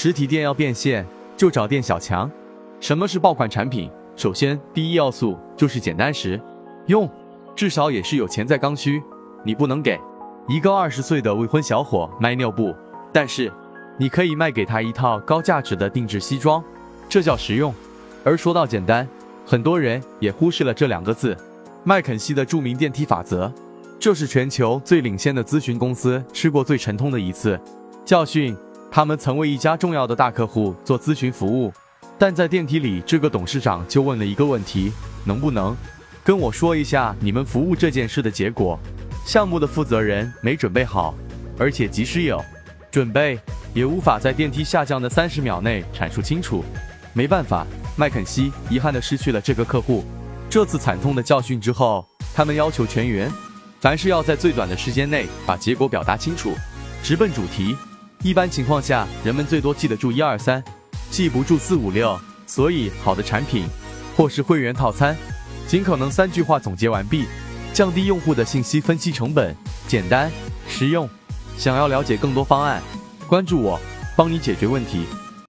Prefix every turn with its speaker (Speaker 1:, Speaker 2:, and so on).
Speaker 1: 实体店要变现，就找店小强。什么是爆款产品？首先，第一要素就是简单实用，至少也是有钱在刚需。你不能给一个二十岁的未婚小伙卖尿布，但是你可以卖给他一套高价值的定制西装，这叫实用。而说到简单，很多人也忽视了这两个字。麦肯锡的著名电梯法则，这是全球最领先的咨询公司吃过最沉痛的一次教训。他们曾为一家重要的大客户做咨询服务，但在电梯里，这个董事长就问了一个问题：能不能跟我说一下你们服务这件事的结果？项目的负责人没准备好，而且即使有准备，也无法在电梯下降的三十秒内阐述清楚。没办法，麦肯锡遗憾地失去了这个客户。这次惨痛的教训之后，他们要求全员，凡事要在最短的时间内把结果表达清楚，直奔主题。一般情况下，人们最多记得住一二三，记不住四五六。所以，好的产品或是会员套餐，尽可能三句话总结完毕，降低用户的信息分析成本，简单实用。想要了解更多方案，关注我，帮你解决问题。